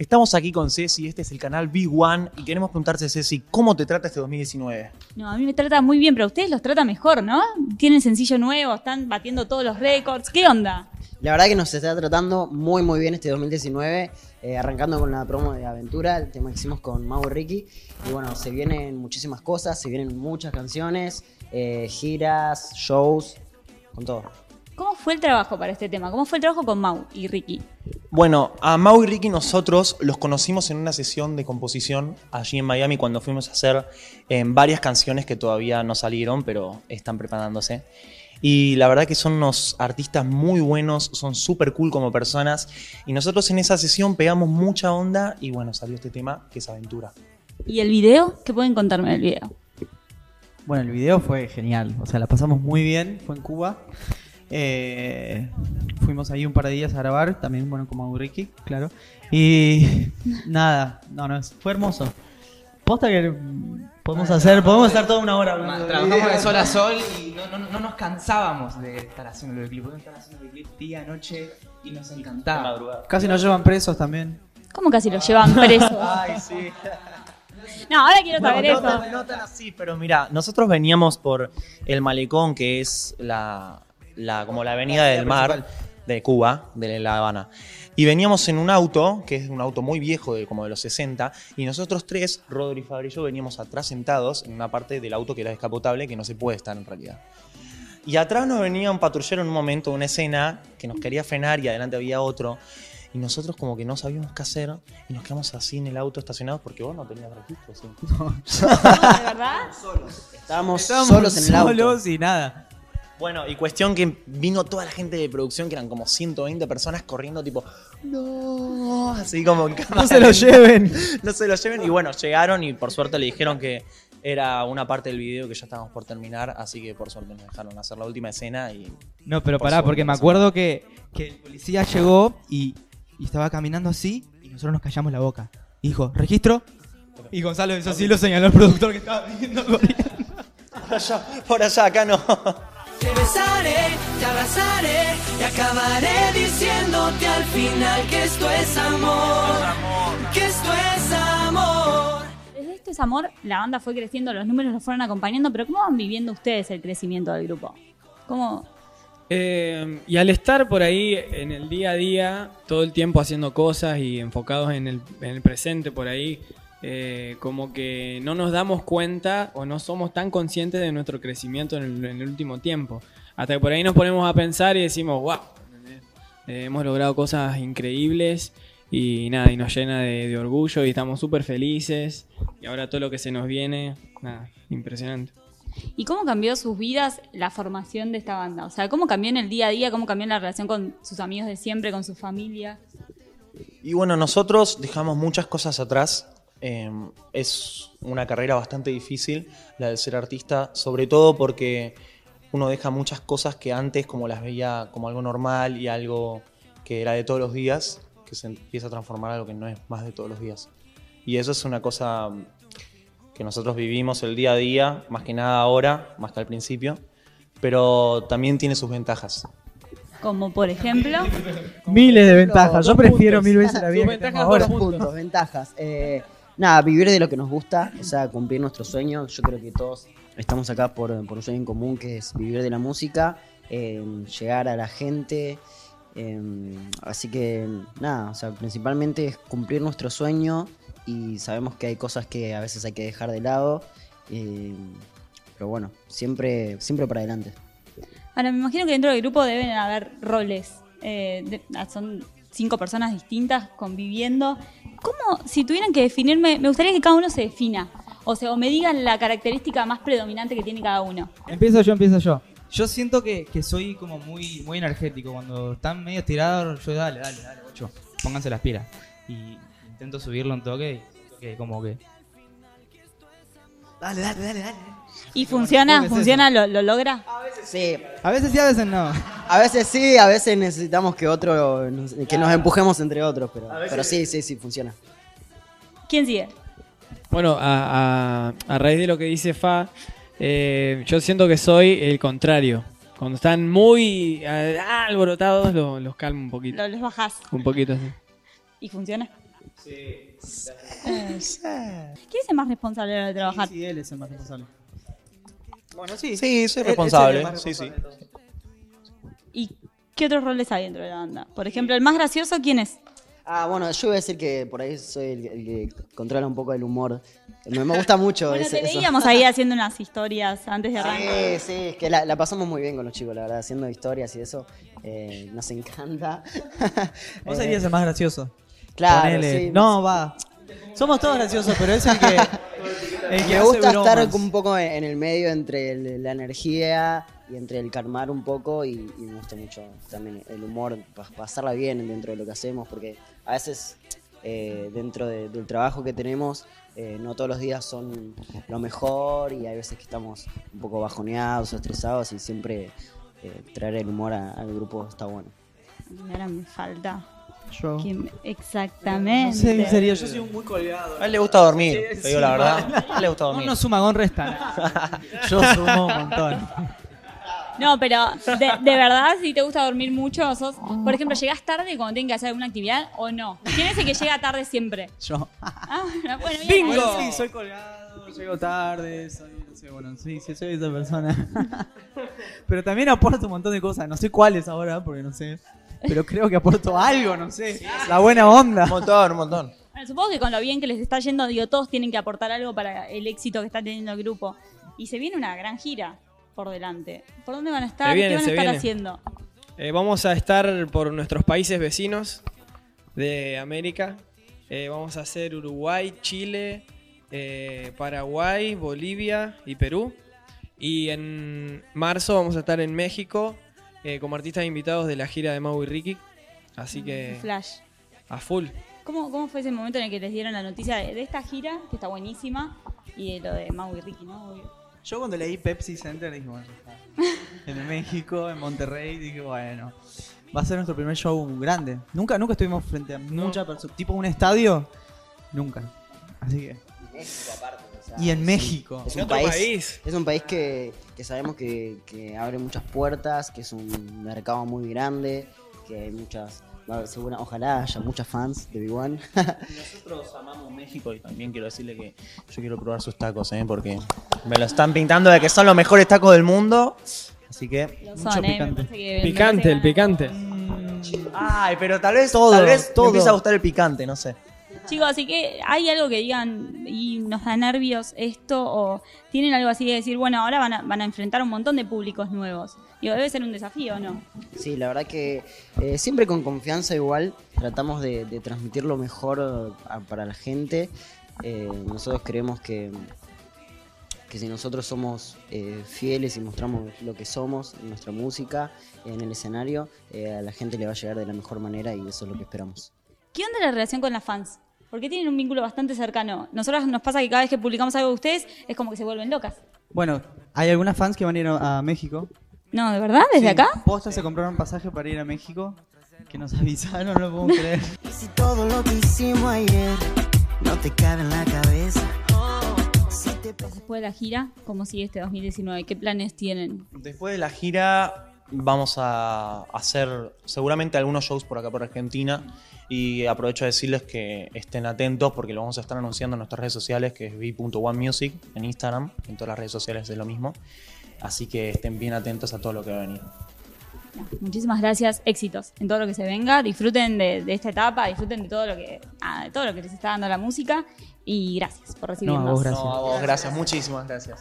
Estamos aquí con Ceci, este es el canal Big One y queremos preguntarte, Ceci, ¿cómo te trata este 2019? No, a mí me trata muy bien, pero a ustedes los trata mejor, ¿no? Tienen sencillo nuevo, están batiendo todos los récords. ¿Qué onda? La verdad que nos está tratando muy muy bien este 2019, eh, arrancando con la promo de Aventura, el tema que hicimos con Mau y Ricky. Y bueno, se vienen muchísimas cosas, se vienen muchas canciones, eh, giras, shows, con todo. ¿Cómo fue el trabajo para este tema? ¿Cómo fue el trabajo con Mau y Ricky? Bueno, a Mau y Ricky nosotros los conocimos en una sesión de composición allí en Miami cuando fuimos a hacer eh, varias canciones que todavía no salieron, pero están preparándose. Y la verdad que son unos artistas muy buenos, son súper cool como personas. Y nosotros en esa sesión pegamos mucha onda y bueno, salió este tema que es Aventura. ¿Y el video? ¿Qué pueden contarme del video? Bueno, el video fue genial, o sea, la pasamos muy bien, fue en Cuba. Eh, fuimos ahí un par de días a grabar, también, bueno, como Ricky, claro. Y nada, no, no, fue hermoso. Posta que podemos hacer, podemos estar toda una hora hablando. de Trabajamos de sol a sol y no, no, no nos cansábamos de estar haciendo el clip. Podemos estar haciendo el clip día, noche y nos encantaba. Casi nos llevan presos también. ¿Cómo casi los llevan presos? Ay, sí. No, ahora quiero saber no, eso. no tan así, pero mira, nosotros veníamos por el malecón, que es la, la- como la avenida del mar de Cuba, de La Habana. Y veníamos en un auto, que es un auto muy viejo, de, como de los 60, y nosotros tres, Rodri, Fabri y yo, veníamos atrás sentados en una parte del auto que era descapotable, que no se puede estar en realidad. Y atrás nos venía un patrullero en un momento, una escena, que nos quería frenar y adelante había otro. Y nosotros como que no sabíamos qué hacer y nos quedamos así en el auto estacionados porque vos no tenías registro. ¿sí? ¿De verdad? Estábamos, Estábamos solos en el auto. solos y nada. Bueno, y cuestión que vino toda la gente de producción, que eran como 120 personas corriendo, tipo, no, así como en cámara No se lo lleven. No se lo lleven. Y bueno, llegaron y por suerte le dijeron que era una parte del video que ya estábamos por terminar, así que por suerte nos dejaron hacer la última escena y No, pero Por pará, porque me acuerdo que, que el policía llegó y, y estaba caminando así y nosotros nos callamos la boca. Y dijo, ¿registro? Y Gonzalo hizo así, lo señaló el productor que estaba viendo. por allá, por allá, acá no. Te besaré, te abrazaré y acabaré diciéndote al final que esto es amor, que esto es amor. Desde Esto es Amor, la banda fue creciendo, los números los fueron acompañando, pero ¿cómo van viviendo ustedes el crecimiento del grupo? ¿Cómo? Eh, y al estar por ahí en el día a día, todo el tiempo haciendo cosas y enfocados en el, en el presente por ahí, eh, como que no nos damos cuenta o no somos tan conscientes de nuestro crecimiento en el, en el último tiempo. Hasta que por ahí nos ponemos a pensar y decimos, wow, hemos logrado cosas increíbles y nada, y nos llena de, de orgullo y estamos súper felices. Y ahora todo lo que se nos viene, nada, impresionante. ¿Y cómo cambió sus vidas la formación de esta banda? O sea, ¿cómo cambió en el día a día? ¿Cómo cambió en la relación con sus amigos de siempre, con su familia? Y bueno, nosotros dejamos muchas cosas atrás. Eh, es una carrera bastante difícil la de ser artista, sobre todo porque uno deja muchas cosas que antes como las veía como algo normal y algo que era de todos los días, que se empieza a transformar en algo que no es más de todos los días. Y eso es una cosa que nosotros vivimos el día a día, más que nada ahora, más que al principio, pero también tiene sus ventajas. Como por ejemplo, Miles de ventajas. Yo prefiero puntos. mil veces la vida Sus ventajas ahora. Dos puntos, ventajas. Eh, nada, vivir de lo que nos gusta, o sea, cumplir nuestros sueños. Yo creo que todos estamos acá por, por un sueño en común que es vivir de la música, eh, llegar a la gente. eh, así que nada, o sea, principalmente es cumplir nuestro sueño y sabemos que hay cosas que a veces hay que dejar de lado. eh, pero bueno, siempre, siempre para adelante. ahora me imagino que dentro del grupo deben haber roles. Eh, ah, son cinco personas distintas conviviendo. ¿Cómo, si tuvieran que definirme, me gustaría que cada uno se defina? O sea, o me digan la característica más predominante que tiene cada uno. Empiezo yo, empiezo yo. Yo siento que, que soy como muy, muy energético. Cuando están medio tirados, yo dale, dale, dale, ocho. Pónganse las pilas. Y intento subirlo un toque y siento que como que. Dale, dale, dale, dale. ¿Y funciona? ¿cómo es ¿Funciona? ¿Lo, lo logra? Sí, A veces sí, a veces no. A veces sí, a veces necesitamos que otro, nos- que nos empujemos entre otros, pero, pero sí, sí, sí, funciona. ¿Quién sigue? Bueno, a, a- a raíz de lo que dice Fa, eh, yo siento que soy el contrario. Cuando están muy ah, alborotados, lo- los calmo un poquito. Lo, los bajás. Un poquito así. ¿Y funciona? ¿Quién es el más responsable de trabajar? Sí, él es el más responsable. Bueno, sí. Sí, soy Él- él responsable. Sí, sí. Qué otros roles hay dentro de la banda? Por ejemplo, el más gracioso, ¿quién es? Ah, bueno, yo voy a decir que por ahí soy el, el que controla un poco el humor. Me, me gusta mucho Bueno, ese- te eso. veíamos ahí haciendo unas historias antes de arrancar. Sí, sí, es que la, la pasamos muy bien con los chicos, la verdad, haciendo historias y eso. eh, nos encanta. Vos Eh, serías el más gracioso. Claro, Ponele. sí. No, va. Somos todos graciosos, pero es el que. el que Me gusta estar un poco en el medio entre la energía y entre el calmar un poco y, y me gusta mucho también el humor, pa- pasarla bien dentro de lo que hacemos, porque a veces eh, dentro de- del trabajo que tenemos eh, no todos los días son lo mejor y hay veces que estamos un poco bajoneados o estresados y siempre eh, traer el humor a- al grupo está bueno. Y ahora me falta. Yo. ¿Quién- No Exactamente. sé, en serio, yo soy un muy colgado. A él le gusta dormir, Sí, te digo sí, la verdad. A él le gusta No, dormir. no suma con resta. Yo sumo un montón. No, pero de, de verdad, si te gusta dormir mucho, sos, por ejemplo, ¿llegás tarde cuando tienen que hacer alguna actividad o no? ¿Quién es el que llega tarde siempre? Yo. Ah, bueno, bien. ¡Bingo! Bueno, sí, soy colgado, llego tarde, soy, no sé, bueno, sí, sí, soy esa persona. Pero también aporto un montón de cosas, no sé cuáles ahora, porque no sé. Pero creo que aporto algo, no sé. La buena onda. Un montón, un montón. Bueno, supongo que con lo bien que les está yendo, digo, todos tienen que aportar algo para el éxito que está teniendo el grupo. Y se viene una gran gira por delante. ¿Por dónde van a estar? Viene, ¿Qué van a estar viene. haciendo? Eh, vamos a estar por nuestros países vecinos de América. Eh, vamos a hacer Uruguay, Chile, eh, Paraguay, Bolivia y Perú. Y en marzo vamos a estar en México como artistas invitados de la gira de Mau y Ricky. Así que Flash. a full. ¿Cómo, ¿Cómo fue ese momento en el que les dieron la noticia de, de esta gira, que está buenísima, y de lo de Mau y Ricky, ¿no? Obvio. Yo cuando leí Pepsi Center dije, bueno, ya está. En México, en Monterrey, dije, bueno, va a ser nuestro primer show grande. Nunca, nunca estuvimos frente a muchas personas. Tipo un estadio, nunca. Así que. Y en México. Es En un otro país, país. Es un país que, que sabemos que, que abre muchas puertas, que es un mercado muy grande, que hay muchas, segura- ojalá haya muchas fans de B1. Nosotros amamos México y también quiero decirle que yo quiero probar sus tacos, ¿eh? porque me lo están pintando de que son los mejores tacos del mundo. Así que. Lo Mucho son, ¿eh? Picante. que- Picante, el picante. Ay, pero tal vez, Todo, tal vez todo. me empieza a gustar el picante, no sé. Chicos, así que hay algo que digan y nos da nervios esto o tienen algo así de decir, bueno, ahora van a, van a enfrentar un montón de públicos nuevos. Digo, debe ser un desafío, ¿no? Sí, la verdad que eh, siempre con confianza igual tratamos de, de transmitir lo mejor a- para la gente. Eh, nosotros creemos que, que si nosotros somos eh, fieles y mostramos lo que somos en nuestra música, en el escenario, eh, a la gente le va a llegar de la mejor manera y eso es lo que esperamos. ¿Qué onda la relación con las fans? Porque tienen un vínculo bastante cercano. Nosotros nos pasa que cada vez que publicamos algo de ustedes es como que se vuelven locas. Bueno, hay algunas fans que van a ir a México. No, ¿de verdad? ¿Desde Sí, acá? Posta se compraron pasaje para ir a México. Que nos avisaron, no lo podemos creer. Y si todo lo que hicimos ayer no te cabe en la cabeza. Si te Después de la gira, ¿cómo sigue este 2019? ¿Qué planes tienen? Después de la gira vamos a hacer seguramente algunos shows por acá por Argentina y aprovecho a decirles que estén atentos porque lo vamos a estar anunciando en nuestras redes sociales que es v.onemusic en Instagram, en todas las redes sociales es lo mismo. Así que estén bien atentos a todo lo que va a venir. Muchísimas gracias, éxitos en todo lo que se venga, disfruten de, de esta etapa, disfruten de todo lo que ah, de todo lo que les está dando la música y gracias por recibirnos. No, a vos gracias. No, a vos, gracias, muchísimas gracias.